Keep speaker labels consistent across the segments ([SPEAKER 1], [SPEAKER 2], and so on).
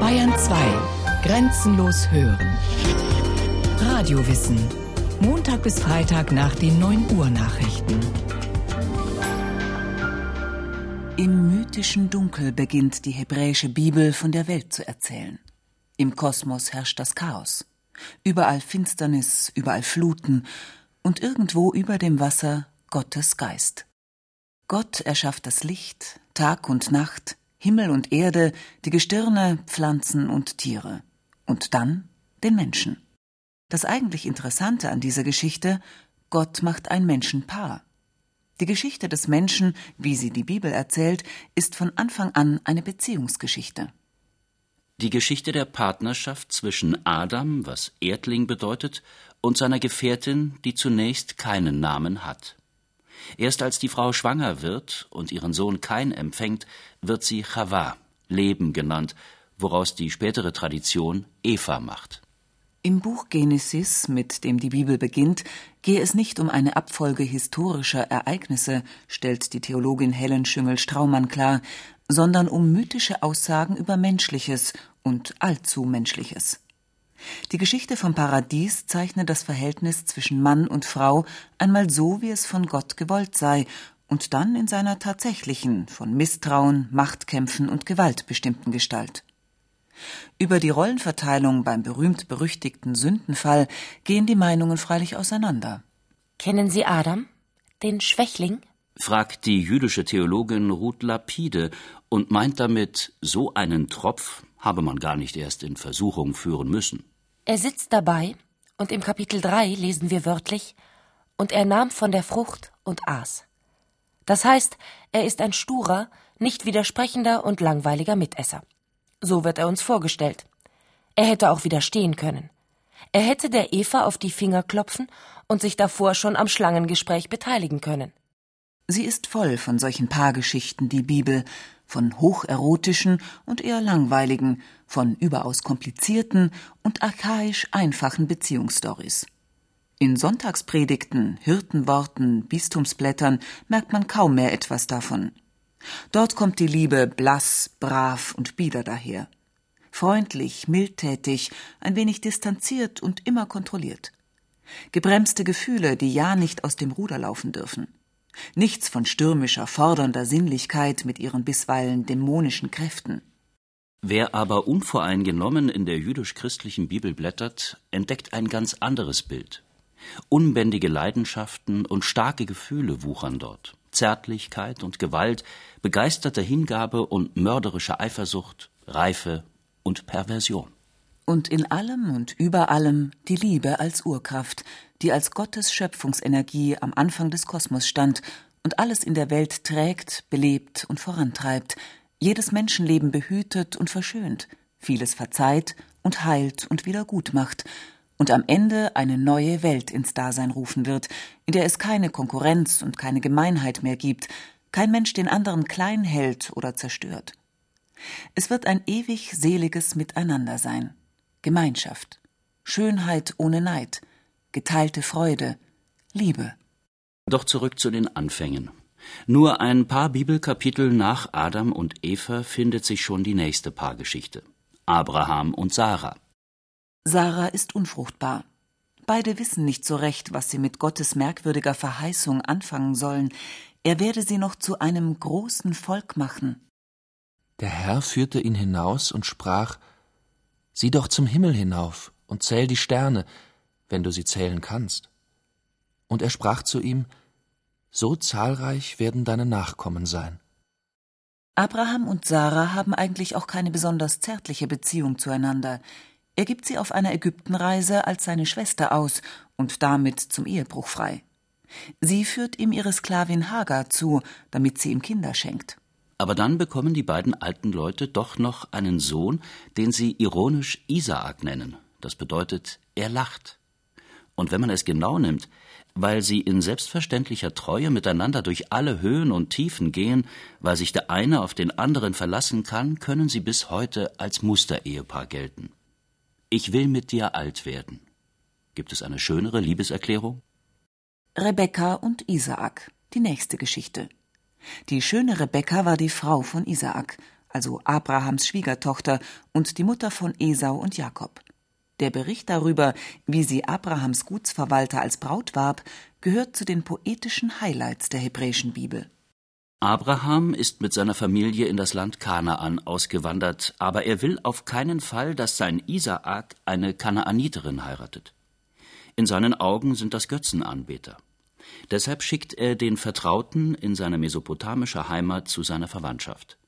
[SPEAKER 1] Bayern 2. Grenzenlos hören. Radiowissen. Montag bis Freitag nach den 9 Uhr Nachrichten.
[SPEAKER 2] Im mythischen Dunkel beginnt die hebräische Bibel von der Welt zu erzählen. Im Kosmos herrscht das Chaos. Überall Finsternis, überall Fluten und irgendwo über dem Wasser Gottes Geist. Gott erschafft das Licht, Tag und Nacht, Himmel und Erde, die Gestirne, Pflanzen und Tiere. Und dann den Menschen. Das eigentlich Interessante an dieser Geschichte, Gott macht ein Menschenpaar. Die Geschichte des Menschen, wie sie die Bibel erzählt, ist von Anfang an eine Beziehungsgeschichte.
[SPEAKER 3] Die Geschichte der Partnerschaft zwischen Adam, was Erdling bedeutet, und seiner Gefährtin, die zunächst keinen Namen hat. Erst als die Frau schwanger wird und ihren Sohn Kain empfängt, wird sie Chava, Leben genannt, woraus die spätere Tradition Eva macht.
[SPEAKER 2] Im Buch Genesis, mit dem die Bibel beginnt, gehe es nicht um eine Abfolge historischer Ereignisse, stellt die Theologin Helen Schüngel-Straumann klar, sondern um mythische Aussagen über Menschliches und allzu Menschliches. Die Geschichte vom Paradies zeichnet das Verhältnis zwischen Mann und Frau einmal so, wie es von Gott gewollt sei, und dann in seiner tatsächlichen, von Misstrauen, Machtkämpfen und Gewalt bestimmten Gestalt. Über die Rollenverteilung beim berühmt-berüchtigten Sündenfall gehen die Meinungen freilich auseinander.
[SPEAKER 4] Kennen Sie Adam, den Schwächling?
[SPEAKER 3] fragt die jüdische Theologin Ruth Lapide und meint damit, so einen Tropf habe man gar nicht erst in Versuchung führen müssen.
[SPEAKER 4] Er sitzt dabei, und im Kapitel 3 lesen wir wörtlich, und er nahm von der Frucht und aß. Das heißt, er ist ein sturer, nicht widersprechender und langweiliger Mitesser. So wird er uns vorgestellt. Er hätte auch widerstehen können. Er hätte der Eva auf die Finger klopfen und sich davor schon am Schlangengespräch beteiligen können.
[SPEAKER 2] Sie ist voll von solchen Paargeschichten, die Bibel, von hocherotischen und eher langweiligen, von überaus komplizierten und archaisch einfachen Beziehungsstories. In Sonntagspredigten, Hirtenworten, Bistumsblättern merkt man kaum mehr etwas davon. Dort kommt die Liebe blass, brav und bieder daher. Freundlich, mildtätig, ein wenig distanziert und immer kontrolliert. Gebremste Gefühle, die ja nicht aus dem Ruder laufen dürfen. Nichts von stürmischer, fordernder Sinnlichkeit mit ihren bisweilen dämonischen Kräften.
[SPEAKER 3] Wer aber unvoreingenommen in der jüdisch-christlichen Bibel blättert, entdeckt ein ganz anderes Bild. Unbändige Leidenschaften und starke Gefühle wuchern dort. Zärtlichkeit und Gewalt, begeisterte Hingabe und mörderische Eifersucht, Reife und Perversion.
[SPEAKER 2] Und in allem und über allem die Liebe als Urkraft, die als Gottes Schöpfungsenergie am Anfang des Kosmos stand und alles in der Welt trägt, belebt und vorantreibt, jedes Menschenleben behütet und verschönt, vieles verzeiht und heilt und wieder gut macht, und am Ende eine neue Welt ins Dasein rufen wird, in der es keine Konkurrenz und keine Gemeinheit mehr gibt, kein Mensch den anderen klein hält oder zerstört. Es wird ein ewig seliges Miteinander sein, Gemeinschaft, Schönheit ohne Neid, geteilte Freude, Liebe.
[SPEAKER 3] Doch zurück zu den Anfängen. Nur ein paar Bibelkapitel nach Adam und Eva findet sich schon die nächste Paargeschichte. Abraham und Sarah.
[SPEAKER 2] Sarah ist unfruchtbar. Beide wissen nicht so recht, was sie mit Gottes merkwürdiger Verheißung anfangen sollen. Er werde sie noch zu einem großen Volk machen.
[SPEAKER 5] Der Herr führte ihn hinaus und sprach: Sieh doch zum Himmel hinauf und zähl die Sterne, wenn du sie zählen kannst. Und er sprach zu ihm: So zahlreich werden deine Nachkommen sein.
[SPEAKER 2] Abraham und Sarah haben eigentlich auch keine besonders zärtliche Beziehung zueinander. Er gibt sie auf einer Ägyptenreise als seine Schwester aus und damit zum Ehebruch frei. Sie führt ihm ihre Sklavin Hagar zu, damit sie ihm Kinder schenkt.
[SPEAKER 3] Aber dann bekommen die beiden alten Leute doch noch einen Sohn, den sie ironisch Isaak nennen. Das bedeutet, er lacht. Und wenn man es genau nimmt, weil sie in selbstverständlicher Treue miteinander durch alle Höhen und Tiefen gehen, weil sich der eine auf den anderen verlassen kann, können sie bis heute als Musterehepaar gelten. Ich will mit dir alt werden. Gibt es eine schönere Liebeserklärung?
[SPEAKER 2] Rebekka und Isaak, die nächste Geschichte. Die schöne Rebekka war die Frau von Isaak, also Abrahams Schwiegertochter und die Mutter von Esau und Jakob. Der Bericht darüber, wie sie Abrahams Gutsverwalter als Braut warb, gehört zu den poetischen Highlights der hebräischen Bibel.
[SPEAKER 3] Abraham ist mit seiner Familie in das Land Kanaan ausgewandert, aber er will auf keinen Fall, dass sein Isaak eine Kanaaniterin heiratet. In seinen Augen sind das Götzenanbeter. Deshalb schickt er den Vertrauten in seine mesopotamische Heimat zu seiner Verwandtschaft.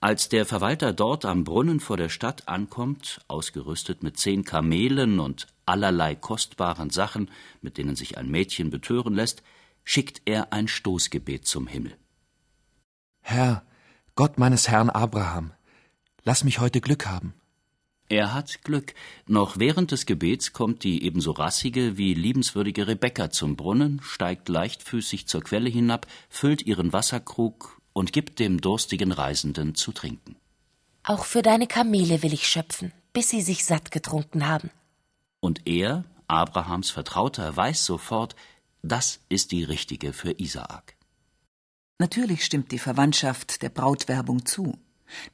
[SPEAKER 3] Als der Verwalter dort am Brunnen vor der Stadt ankommt, ausgerüstet mit zehn Kamelen und allerlei kostbaren Sachen, mit denen sich ein Mädchen betören lässt, schickt er ein Stoßgebet zum Himmel.
[SPEAKER 5] Herr, Gott meines Herrn Abraham, lass mich heute Glück haben.
[SPEAKER 3] Er hat Glück. Noch während des Gebets kommt die ebenso rassige wie liebenswürdige Rebekka zum Brunnen, steigt leichtfüßig zur Quelle hinab, füllt ihren Wasserkrug und gibt dem durstigen Reisenden zu trinken.
[SPEAKER 4] Auch für deine Kamele will ich schöpfen, bis sie sich satt getrunken haben.
[SPEAKER 3] Und er, Abrahams Vertrauter, weiß sofort, das ist die richtige für Isaak.
[SPEAKER 2] Natürlich stimmt die Verwandtschaft der Brautwerbung zu.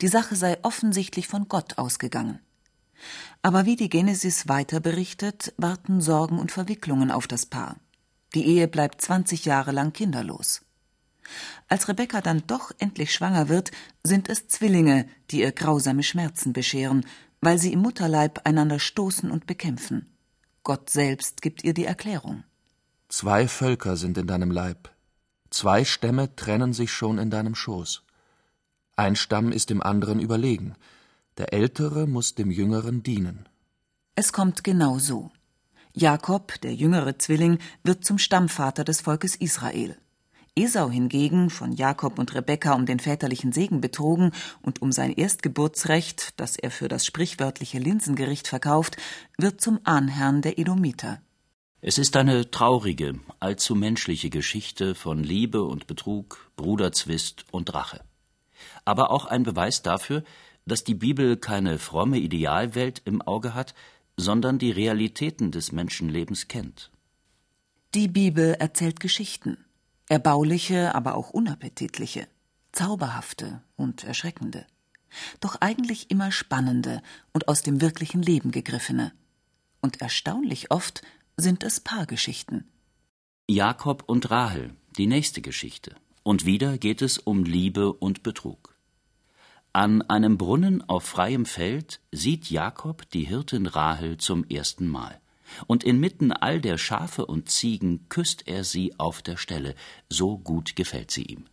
[SPEAKER 2] Die Sache sei offensichtlich von Gott ausgegangen. Aber wie die Genesis weiter berichtet, warten Sorgen und Verwicklungen auf das Paar. Die Ehe bleibt 20 Jahre lang kinderlos. Als Rebekka dann doch endlich schwanger wird, sind es Zwillinge, die ihr grausame Schmerzen bescheren, weil sie im Mutterleib einander stoßen und bekämpfen. Gott selbst gibt ihr die Erklärung.
[SPEAKER 5] Zwei Völker sind in deinem Leib, Zwei Stämme trennen sich schon in deinem Schoß. Ein Stamm ist dem anderen überlegen. Der Ältere muss dem Jüngeren dienen.
[SPEAKER 2] Es kommt genau so. Jakob, der jüngere Zwilling, wird zum Stammvater des Volkes Israel. Esau hingegen, von Jakob und Rebekka um den väterlichen Segen betrogen und um sein Erstgeburtsrecht, das er für das sprichwörtliche Linsengericht verkauft, wird zum Ahnherrn der Edomiter.
[SPEAKER 3] Es ist eine traurige, allzu menschliche Geschichte von Liebe und Betrug, Bruderzwist und Rache. Aber auch ein Beweis dafür, dass die Bibel keine fromme Idealwelt im Auge hat, sondern die Realitäten des Menschenlebens kennt.
[SPEAKER 2] Die Bibel erzählt Geschichten, erbauliche, aber auch unappetitliche, zauberhafte und erschreckende, doch eigentlich immer spannende und aus dem wirklichen Leben gegriffene. Und erstaunlich oft sind es Paargeschichten.
[SPEAKER 3] Jakob und Rahel, die nächste Geschichte. Und wieder geht es um Liebe und Betrug. An einem Brunnen auf freiem Feld sieht Jakob die Hirtin Rahel zum ersten Mal. Und inmitten all der Schafe und Ziegen küsst er sie auf der Stelle, so gut gefällt sie ihm.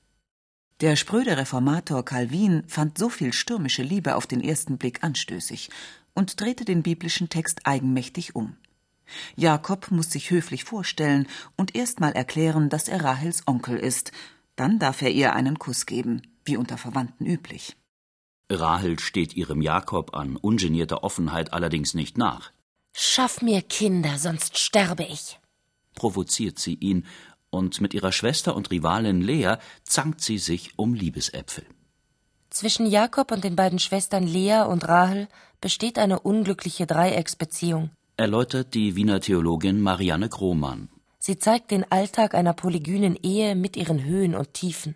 [SPEAKER 2] Der spröde Reformator Calvin fand so viel stürmische Liebe auf den ersten Blick anstößig und drehte den biblischen Text eigenmächtig um. Jakob muss sich höflich vorstellen und erst mal erklären, dass er Rahels Onkel ist. Dann darf er ihr einen Kuss geben, wie unter Verwandten üblich.
[SPEAKER 3] Rahel steht ihrem Jakob an ungenierter Offenheit allerdings nicht nach.
[SPEAKER 4] Schaff mir Kinder, sonst sterbe ich.
[SPEAKER 3] Provoziert sie ihn, und mit ihrer Schwester und Rivalin Lea zankt sie sich um Liebesäpfel.
[SPEAKER 4] Zwischen Jakob und den beiden Schwestern Lea und Rahel besteht eine unglückliche Dreiecksbeziehung
[SPEAKER 3] erläutert die Wiener Theologin Marianne Krohmann.
[SPEAKER 4] Sie zeigt den Alltag einer polygynen Ehe mit ihren Höhen und Tiefen.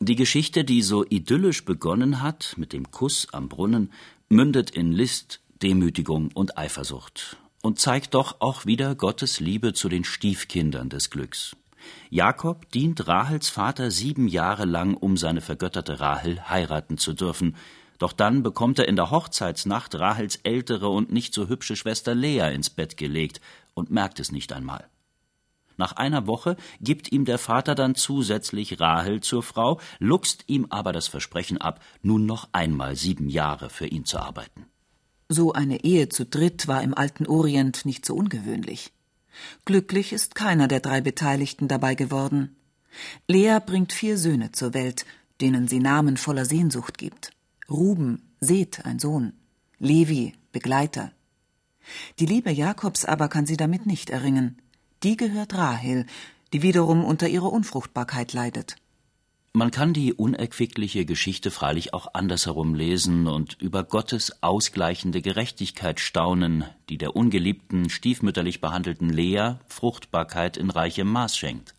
[SPEAKER 3] Die Geschichte, die so idyllisch begonnen hat, mit dem Kuss am Brunnen, mündet in List, Demütigung und Eifersucht und zeigt doch auch wieder Gottes Liebe zu den Stiefkindern des Glücks. Jakob dient Rahels Vater sieben Jahre lang, um seine vergötterte Rahel heiraten zu dürfen, doch dann bekommt er in der Hochzeitsnacht Rahels ältere und nicht so hübsche Schwester Lea ins Bett gelegt und merkt es nicht einmal. Nach einer Woche gibt ihm der Vater dann zusätzlich Rahel zur Frau, luchst ihm aber das Versprechen ab, nun noch einmal sieben Jahre für ihn zu arbeiten.
[SPEAKER 2] So eine Ehe zu dritt war im alten Orient nicht so ungewöhnlich. Glücklich ist keiner der drei Beteiligten dabei geworden. Lea bringt vier Söhne zur Welt, denen sie Namen voller Sehnsucht gibt. Ruben, Seth, ein Sohn, Levi, Begleiter. Die Liebe Jakobs aber kann sie damit nicht erringen. Die gehört Rahel, die wiederum unter ihrer Unfruchtbarkeit leidet.
[SPEAKER 3] Man kann die unerquickliche Geschichte freilich auch andersherum lesen und über Gottes ausgleichende Gerechtigkeit staunen, die der ungeliebten, stiefmütterlich behandelten Lea Fruchtbarkeit in reichem Maß schenkt.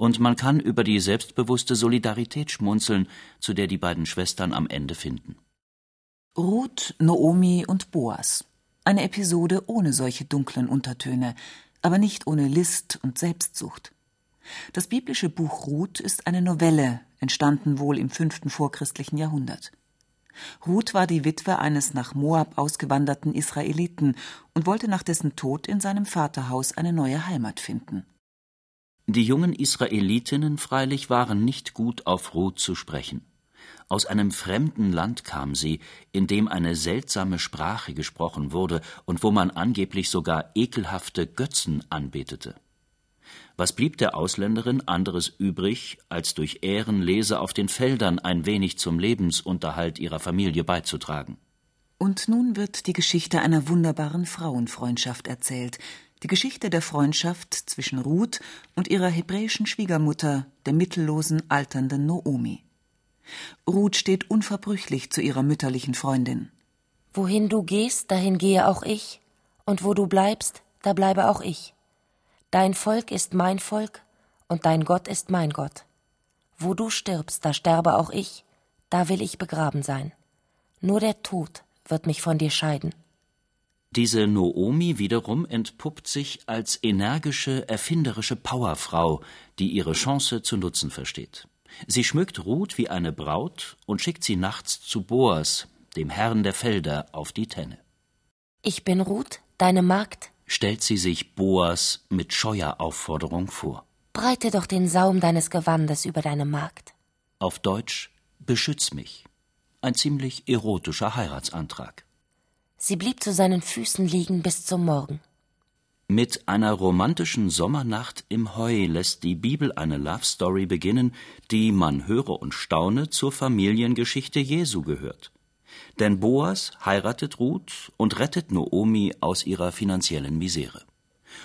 [SPEAKER 3] Und man kann über die selbstbewusste Solidarität schmunzeln, zu der die beiden Schwestern am Ende finden.
[SPEAKER 2] Ruth, Noomi und Boas. Eine Episode ohne solche dunklen Untertöne, aber nicht ohne List und Selbstsucht. Das biblische Buch Ruth ist eine Novelle, entstanden wohl im fünften vorchristlichen Jahrhundert. Ruth war die Witwe eines nach Moab ausgewanderten Israeliten und wollte nach dessen Tod in seinem Vaterhaus eine neue Heimat finden.
[SPEAKER 3] Die jungen Israelitinnen freilich waren nicht gut auf Ruth zu sprechen. Aus einem fremden Land kam sie, in dem eine seltsame Sprache gesprochen wurde und wo man angeblich sogar ekelhafte Götzen anbetete. Was blieb der Ausländerin anderes übrig, als durch Ehrenlese auf den Feldern ein wenig zum Lebensunterhalt ihrer Familie beizutragen?
[SPEAKER 2] Und nun wird die Geschichte einer wunderbaren Frauenfreundschaft erzählt, die Geschichte der Freundschaft zwischen Ruth und ihrer hebräischen Schwiegermutter, der mittellosen, alternden Noomi. Ruth steht unverbrüchlich zu ihrer mütterlichen Freundin.
[SPEAKER 4] Wohin du gehst, dahin gehe auch ich, und wo du bleibst, da bleibe auch ich. Dein Volk ist mein Volk und dein Gott ist mein Gott. Wo du stirbst, da sterbe auch ich, da will ich begraben sein. Nur der Tod wird mich von dir scheiden.
[SPEAKER 3] Diese Noomi wiederum entpuppt sich als energische, erfinderische Powerfrau, die ihre Chance zu nutzen versteht. Sie schmückt Ruth wie eine Braut und schickt sie nachts zu Boas, dem Herrn der Felder, auf die Tenne.
[SPEAKER 4] Ich bin Ruth, deine Magd,
[SPEAKER 3] stellt sie sich Boas mit scheuer Aufforderung vor.
[SPEAKER 4] Breite doch den Saum deines Gewandes über deine Magd.
[SPEAKER 3] Auf Deutsch Beschütz mich. Ein ziemlich erotischer Heiratsantrag.
[SPEAKER 4] Sie blieb zu seinen Füßen liegen bis zum Morgen.
[SPEAKER 3] Mit einer romantischen Sommernacht im Heu lässt die Bibel eine Love Story beginnen, die, man höre und staune, zur Familiengeschichte Jesu gehört. Denn Boas heiratet Ruth und rettet Noomi aus ihrer finanziellen Misere.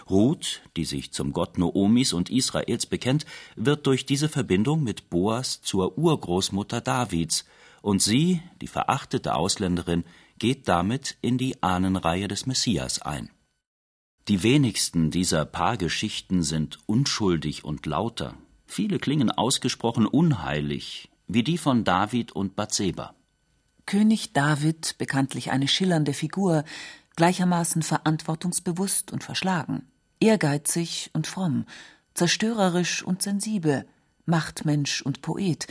[SPEAKER 3] Ruth, die sich zum Gott Noomis und Israels bekennt, wird durch diese Verbindung mit Boas zur Urgroßmutter Davids, und sie, die verachtete Ausländerin, geht damit in die Ahnenreihe des Messias ein. Die wenigsten dieser Paargeschichten sind unschuldig und lauter. Viele klingen ausgesprochen unheilig, wie die von David und Bathseba.
[SPEAKER 2] König David, bekanntlich eine schillernde Figur, gleichermaßen verantwortungsbewusst und verschlagen, ehrgeizig und fromm, zerstörerisch und sensibel, Machtmensch und Poet,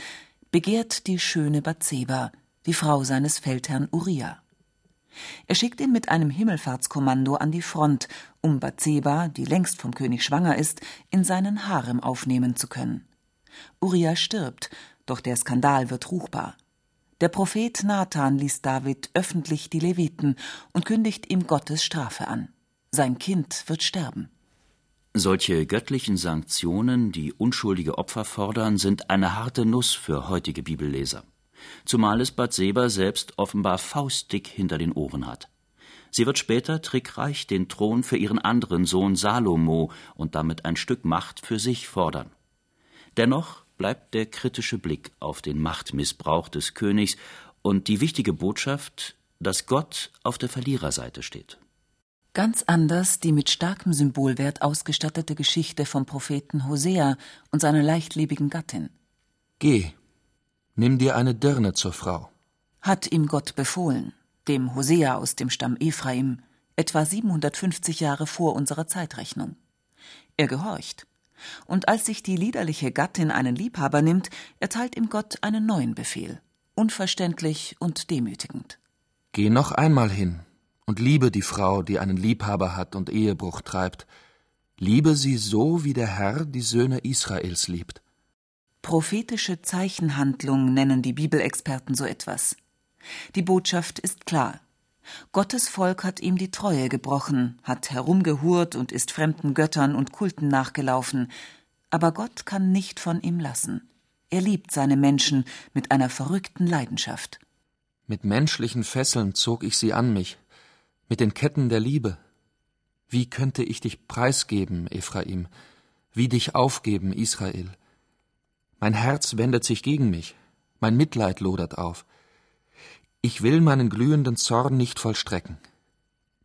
[SPEAKER 2] begehrt die schöne Bathseba, die Frau seines Feldherrn Uriah. Er schickt ihn mit einem Himmelfahrtskommando an die Front, um Bathseba, die längst vom König schwanger ist, in seinen Harem aufnehmen zu können. Uriah stirbt, doch der Skandal wird ruchbar. Der Prophet Nathan ließ David öffentlich die Leviten und kündigt ihm Gottes Strafe an. Sein Kind wird sterben.
[SPEAKER 3] Solche göttlichen Sanktionen, die unschuldige Opfer fordern, sind eine harte Nuss für heutige Bibelleser. Zumal es Bathseba selbst offenbar faustdick hinter den Ohren hat. Sie wird später trickreich den Thron für ihren anderen Sohn Salomo und damit ein Stück Macht für sich fordern. Dennoch bleibt der kritische Blick auf den Machtmissbrauch des Königs und die wichtige Botschaft, dass Gott auf der Verliererseite steht.
[SPEAKER 2] Ganz anders die mit starkem Symbolwert ausgestattete Geschichte vom Propheten Hosea und seiner leichtlebigen Gattin.
[SPEAKER 5] Geh, nimm dir eine Dirne zur Frau.
[SPEAKER 2] Hat ihm Gott befohlen, dem Hosea aus dem Stamm Ephraim, etwa 750 Jahre vor unserer Zeitrechnung. Er gehorcht und als sich die liederliche Gattin einen Liebhaber nimmt, erteilt ihm Gott einen neuen Befehl, unverständlich und demütigend.
[SPEAKER 5] Geh noch einmal hin und liebe die Frau, die einen Liebhaber hat und Ehebruch treibt. Liebe sie so, wie der Herr die Söhne Israels liebt.
[SPEAKER 2] Prophetische Zeichenhandlung nennen die Bibelexperten so etwas. Die Botschaft ist klar. Gottes Volk hat ihm die Treue gebrochen, hat herumgehurt und ist fremden Göttern und Kulten nachgelaufen, aber Gott kann nicht von ihm lassen. Er liebt seine Menschen mit einer verrückten Leidenschaft.
[SPEAKER 5] Mit menschlichen Fesseln zog ich sie an mich, mit den Ketten der Liebe. Wie könnte ich dich preisgeben, Ephraim, wie dich aufgeben, Israel? Mein Herz wendet sich gegen mich, mein Mitleid lodert auf. Ich will meinen glühenden Zorn nicht vollstrecken.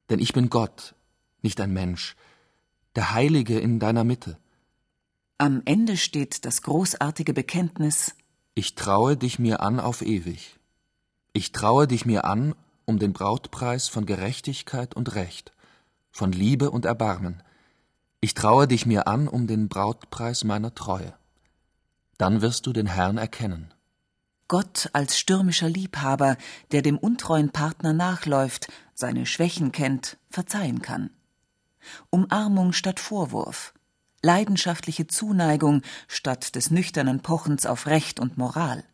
[SPEAKER 5] Denn ich bin Gott, nicht ein Mensch, der Heilige in deiner Mitte.
[SPEAKER 2] Am Ende steht das großartige Bekenntnis
[SPEAKER 5] Ich traue dich mir an auf ewig. Ich traue dich mir an um den Brautpreis von Gerechtigkeit und Recht, von Liebe und Erbarmen. Ich traue dich mir an um den Brautpreis meiner Treue. Dann wirst du den Herrn erkennen.
[SPEAKER 2] Gott als stürmischer Liebhaber, der dem untreuen Partner nachläuft, seine Schwächen kennt, verzeihen kann. Umarmung statt Vorwurf, leidenschaftliche Zuneigung statt des nüchternen Pochens auf Recht und Moral.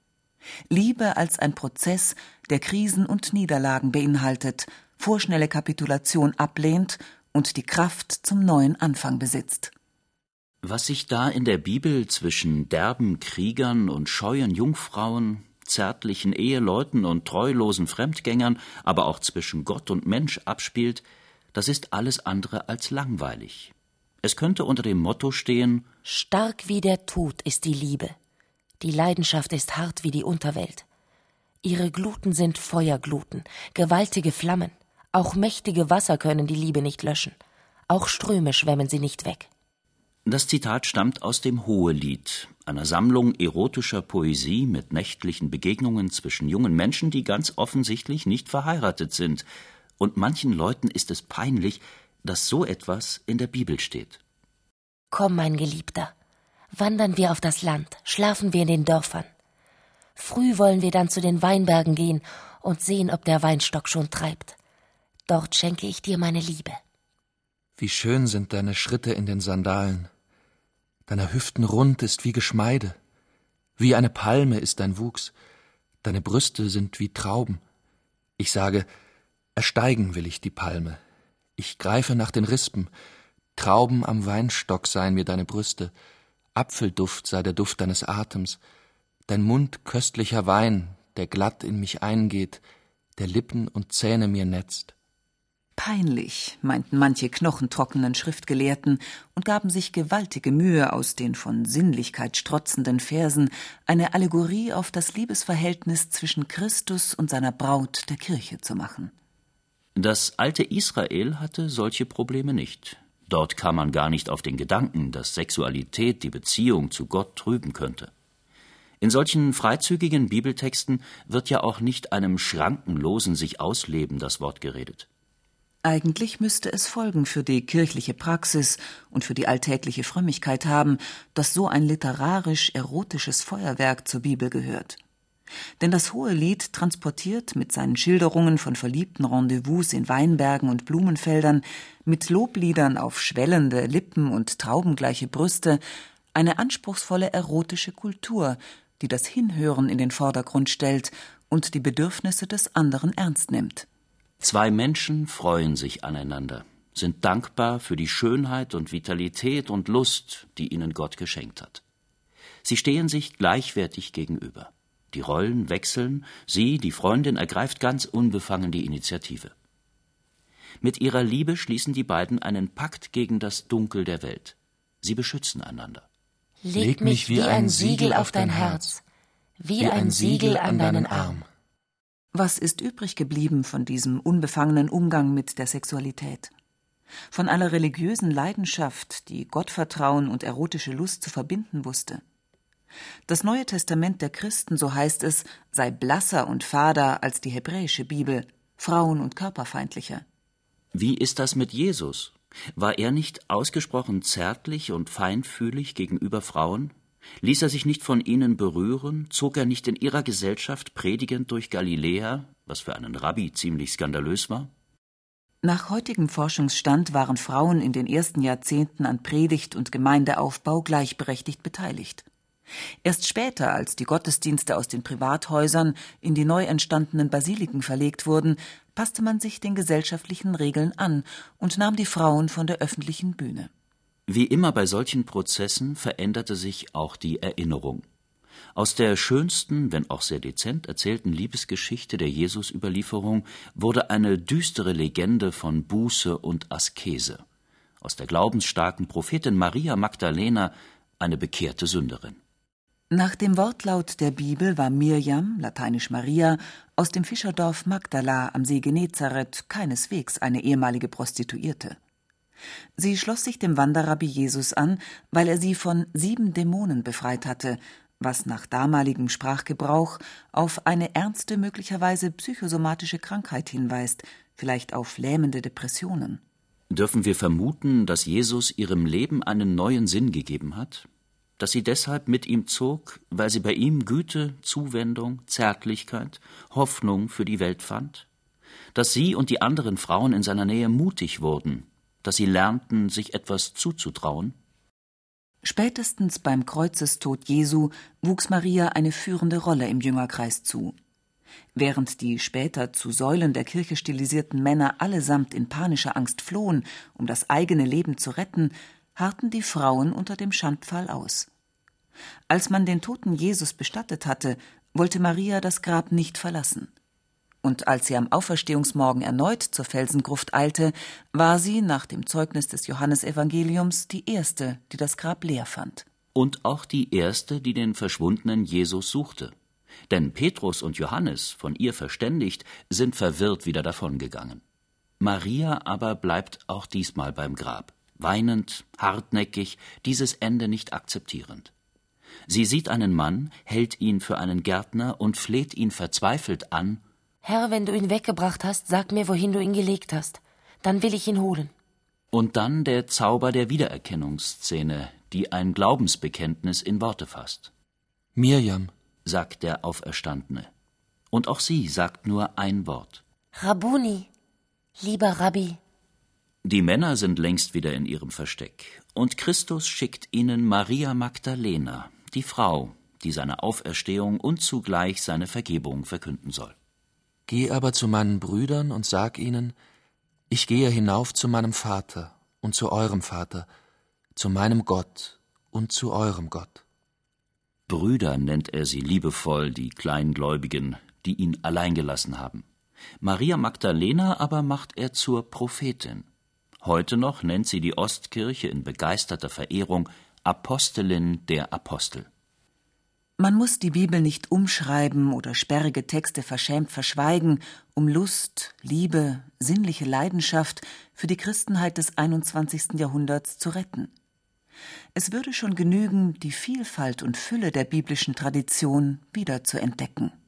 [SPEAKER 2] Liebe als ein Prozess, der Krisen und Niederlagen beinhaltet, vorschnelle Kapitulation ablehnt und die Kraft zum neuen Anfang besitzt.
[SPEAKER 3] Was sich da in der Bibel zwischen derben Kriegern und scheuen Jungfrauen, zärtlichen Eheleuten und treulosen Fremdgängern, aber auch zwischen Gott und Mensch abspielt, das ist alles andere als langweilig. Es könnte unter dem Motto stehen
[SPEAKER 4] Stark wie der Tod ist die Liebe. Die Leidenschaft ist hart wie die Unterwelt. Ihre Gluten sind Feuergluten, gewaltige Flammen. Auch mächtige Wasser können die Liebe nicht löschen. Auch Ströme schwemmen sie nicht weg.
[SPEAKER 3] Das Zitat stammt aus dem Hohelied, einer Sammlung erotischer Poesie mit nächtlichen Begegnungen zwischen jungen Menschen, die ganz offensichtlich nicht verheiratet sind. Und manchen Leuten ist es peinlich, dass so etwas in der Bibel steht.
[SPEAKER 4] Komm, mein Geliebter, wandern wir auf das Land, schlafen wir in den Dörfern. Früh wollen wir dann zu den Weinbergen gehen und sehen, ob der Weinstock schon treibt. Dort schenke ich dir meine Liebe.
[SPEAKER 5] Wie schön sind deine Schritte in den Sandalen. Deine Hüften rund ist wie Geschmeide. Wie eine Palme ist dein Wuchs. Deine Brüste sind wie Trauben. Ich sage, ersteigen will ich die Palme. Ich greife nach den Rispen. Trauben am Weinstock seien mir deine Brüste. Apfelduft sei der Duft deines Atems. Dein Mund köstlicher Wein, der glatt in mich eingeht, der Lippen und Zähne mir netzt.
[SPEAKER 2] Peinlich, meinten manche knochentrockenen Schriftgelehrten und gaben sich gewaltige Mühe, aus den von Sinnlichkeit strotzenden Versen eine Allegorie auf das Liebesverhältnis zwischen Christus und seiner Braut der Kirche zu machen.
[SPEAKER 3] Das alte Israel hatte solche Probleme nicht. Dort kam man gar nicht auf den Gedanken, dass Sexualität die Beziehung zu Gott trüben könnte. In solchen freizügigen Bibeltexten wird ja auch nicht einem schrankenlosen sich ausleben das Wort geredet.
[SPEAKER 2] Eigentlich müsste es Folgen für die kirchliche Praxis und für die alltägliche Frömmigkeit haben, dass so ein literarisch-erotisches Feuerwerk zur Bibel gehört. Denn das Hohe Lied transportiert mit seinen Schilderungen von verliebten Rendezvous in Weinbergen und Blumenfeldern, mit Lobliedern auf schwellende Lippen und traubengleiche Brüste, eine anspruchsvolle erotische Kultur, die das Hinhören in den Vordergrund stellt und die Bedürfnisse des anderen ernst nimmt.
[SPEAKER 3] Zwei Menschen freuen sich aneinander, sind dankbar für die Schönheit und Vitalität und Lust, die ihnen Gott geschenkt hat. Sie stehen sich gleichwertig gegenüber. Die Rollen wechseln, sie, die Freundin, ergreift ganz unbefangen die Initiative. Mit ihrer Liebe schließen die beiden einen Pakt gegen das Dunkel der Welt. Sie beschützen einander.
[SPEAKER 4] Leg mich wie ein Siegel auf dein Herz, wie ein Siegel an deinen Arm.
[SPEAKER 2] Was ist übrig geblieben von diesem unbefangenen Umgang mit der Sexualität? Von aller religiösen Leidenschaft, die Gottvertrauen und erotische Lust zu verbinden wusste? Das Neue Testament der Christen, so heißt es, sei blasser und fader als die hebräische Bibel, frauen- und körperfeindlicher.
[SPEAKER 3] Wie ist das mit Jesus? War er nicht ausgesprochen zärtlich und feinfühlig gegenüber Frauen? Ließ er sich nicht von ihnen berühren? Zog er nicht in ihrer Gesellschaft predigend durch Galiläa, was für einen Rabbi ziemlich skandalös war?
[SPEAKER 2] Nach heutigem Forschungsstand waren Frauen in den ersten Jahrzehnten an Predigt und Gemeindeaufbau gleichberechtigt beteiligt. Erst später, als die Gottesdienste aus den Privathäusern in die neu entstandenen Basiliken verlegt wurden, passte man sich den gesellschaftlichen Regeln an und nahm die Frauen von der öffentlichen Bühne.
[SPEAKER 3] Wie immer bei solchen Prozessen veränderte sich auch die Erinnerung. Aus der schönsten, wenn auch sehr dezent erzählten Liebesgeschichte der Jesusüberlieferung wurde eine düstere Legende von Buße und Askese. Aus der glaubensstarken Prophetin Maria Magdalena eine bekehrte Sünderin.
[SPEAKER 2] Nach dem Wortlaut der Bibel war Mirjam, lateinisch Maria, aus dem Fischerdorf Magdala am See Genezareth keineswegs eine ehemalige Prostituierte. Sie schloss sich dem Wanderrabbi Jesus an, weil er sie von sieben Dämonen befreit hatte, was nach damaligem Sprachgebrauch auf eine ernste, möglicherweise psychosomatische Krankheit hinweist, vielleicht auf lähmende Depressionen.
[SPEAKER 3] Dürfen wir vermuten, dass Jesus ihrem Leben einen neuen Sinn gegeben hat? Dass sie deshalb mit ihm zog, weil sie bei ihm Güte, Zuwendung, Zärtlichkeit, Hoffnung für die Welt fand? Dass sie und die anderen Frauen in seiner Nähe mutig wurden, dass sie lernten, sich etwas zuzutrauen?
[SPEAKER 2] Spätestens beim Kreuzestod Jesu wuchs Maria eine führende Rolle im Jüngerkreis zu. Während die später zu Säulen der Kirche stilisierten Männer allesamt in panischer Angst flohen, um das eigene Leben zu retten, harrten die Frauen unter dem Schandpfahl aus. Als man den toten Jesus bestattet hatte, wollte Maria das Grab nicht verlassen. Und als sie am Auferstehungsmorgen erneut zur Felsengruft eilte, war sie nach dem Zeugnis des Johannesevangeliums die erste, die das Grab leer fand.
[SPEAKER 3] Und auch die erste, die den verschwundenen Jesus suchte. Denn Petrus und Johannes, von ihr verständigt, sind verwirrt wieder davongegangen. Maria aber bleibt auch diesmal beim Grab, weinend, hartnäckig, dieses Ende nicht akzeptierend. Sie sieht einen Mann, hält ihn für einen Gärtner und fleht ihn verzweifelt an
[SPEAKER 4] Herr, wenn du ihn weggebracht hast, sag mir, wohin du ihn gelegt hast. Dann will ich ihn holen.
[SPEAKER 3] Und dann der Zauber der Wiedererkennungsszene, die ein Glaubensbekenntnis in Worte fasst.
[SPEAKER 5] Mirjam,
[SPEAKER 3] sagt der Auferstandene. Und auch sie sagt nur ein Wort.
[SPEAKER 4] Rabuni, lieber Rabbi.
[SPEAKER 3] Die Männer sind längst wieder in ihrem Versteck, und Christus schickt ihnen Maria Magdalena, die Frau, die seine Auferstehung und zugleich seine Vergebung verkünden soll.
[SPEAKER 5] Geh aber zu meinen Brüdern und sag ihnen, ich gehe hinauf zu meinem Vater und zu eurem Vater, zu meinem Gott und zu eurem Gott.
[SPEAKER 3] Brüder nennt er sie liebevoll, die Kleingläubigen, die ihn allein gelassen haben. Maria Magdalena aber macht er zur Prophetin. Heute noch nennt sie die Ostkirche in begeisterter Verehrung Apostelin der Apostel.
[SPEAKER 2] Man muss die Bibel nicht umschreiben oder sperrige Texte verschämt verschweigen, um Lust, Liebe, sinnliche Leidenschaft für die Christenheit des 21. Jahrhunderts zu retten. Es würde schon genügen, die Vielfalt und Fülle der biblischen Tradition wieder zu entdecken.